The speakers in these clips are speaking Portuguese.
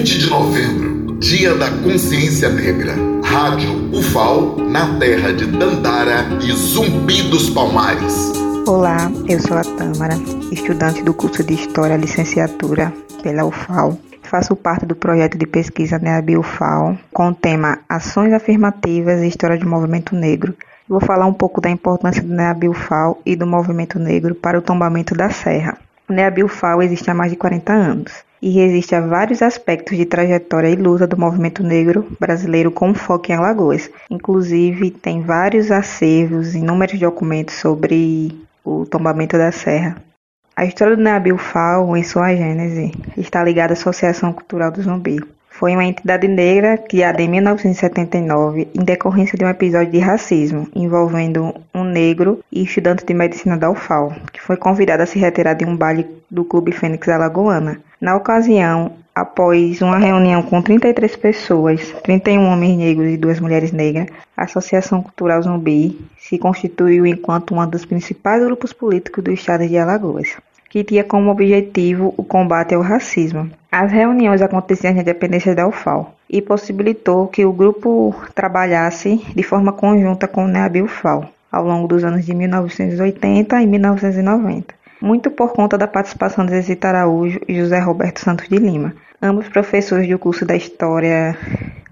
20 de novembro, Dia da Consciência Negra. Rádio UFAL, na terra de Dandara e Zumbi dos Palmares. Olá, eu sou a Tâmara, estudante do curso de História Licenciatura pela UFAL. Faço parte do projeto de pesquisa NEAB UFAL com o tema Ações Afirmativas e História do Movimento Negro. Vou falar um pouco da importância do NEAB UFAL e do movimento negro para o tombamento da serra. O NEAB UFAL existe há mais de 40 anos e resiste a vários aspectos de trajetória e luta do movimento negro brasileiro com foco em Alagoas. Inclusive, tem vários acervos, inúmeros documentos sobre o tombamento da serra. A história do Nabil Fal, em sua gênese, está ligada à Associação Cultural do Zumbi. Foi uma entidade negra criada em 1979 em decorrência de um episódio de racismo envolvendo um negro e estudante de medicina da UFAL, que foi convidado a se retirar de um baile do Clube Fênix Alagoana. Na ocasião, após uma reunião com 33 pessoas, 31 homens negros e duas mulheres negras, a Associação Cultural Zumbi se constituiu enquanto um dos principais grupos políticos do estado de Alagoas que tinha como objetivo o combate ao racismo. As reuniões aconteciam na dependência da UFAL e possibilitou que o grupo trabalhasse de forma conjunta com o NEAB UFAL ao longo dos anos de 1980 e 1990, muito por conta da participação de Zezita Araújo e José Roberto Santos de Lima, ambos professores do curso da História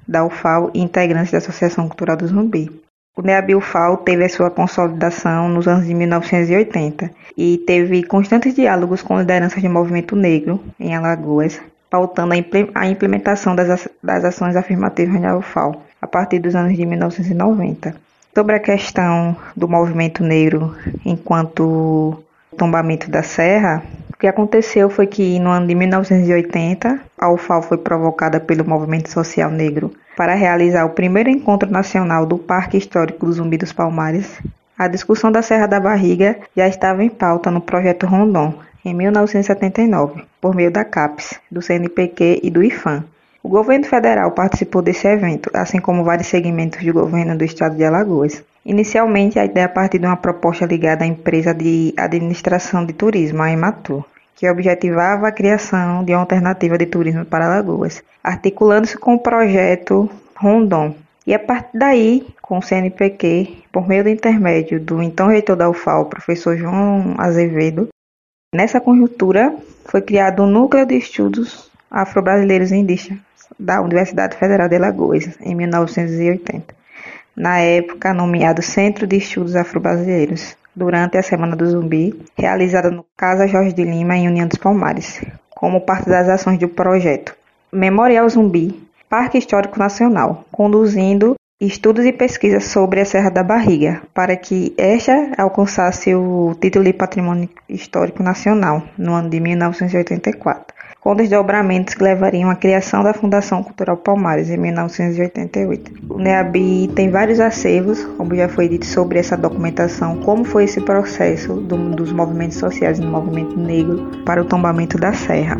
da UFAL e integrantes da Associação Cultural do Zumbi. O NEABIUFAL teve a sua consolidação nos anos de 1980 e teve constantes diálogos com lideranças de movimento negro em Alagoas, pautando a implementação das, ações afirmativas UFAL a partir dos anos de 1990. Sobre a questão do movimento negro enquanto tombamento da serra, o que aconteceu foi que no ano de 1980 a UFAL foi provocada pelo movimento social negro para realizar o primeiro encontro nacional do Parque Histórico do Zumbi dos Palmares, a discussão da Serra da Barriga já estava em pauta no Projeto Rondon, em 1979, por meio da CAPES, do CNPq e do IFAM. O governo federal participou desse evento, assim como vários segmentos do governo do estado de Alagoas. Inicialmente, a ideia partiu de uma proposta ligada à empresa de administração de turismo, a Ematur que objetivava a criação de uma alternativa de turismo para Alagoas, articulando-se com o projeto Rondon. E a partir daí, com o CNPq, por meio do intermédio do então reitor da UFAL, professor João Azevedo, nessa conjuntura foi criado o um Núcleo de Estudos Afro-Brasileiros Indígenas da Universidade Federal de Alagoas, em 1980. Na época, nomeado Centro de Estudos Afro-Brasileiros, durante a Semana do Zumbi, realizada no Casa Jorge de Lima, em União dos Palmares, como parte das ações do projeto Memorial Zumbi, Parque Histórico Nacional, conduzindo estudos e pesquisas sobre a Serra da Barriga, para que esta alcançasse o título de Patrimônio Histórico Nacional no ano de 1984 com desdobramentos que levariam à criação da Fundação Cultural Palmares em 1988. O NEABI tem vários acervos, como já foi dito, sobre essa documentação, como foi esse processo do, dos movimentos sociais no movimento negro para o tombamento da serra.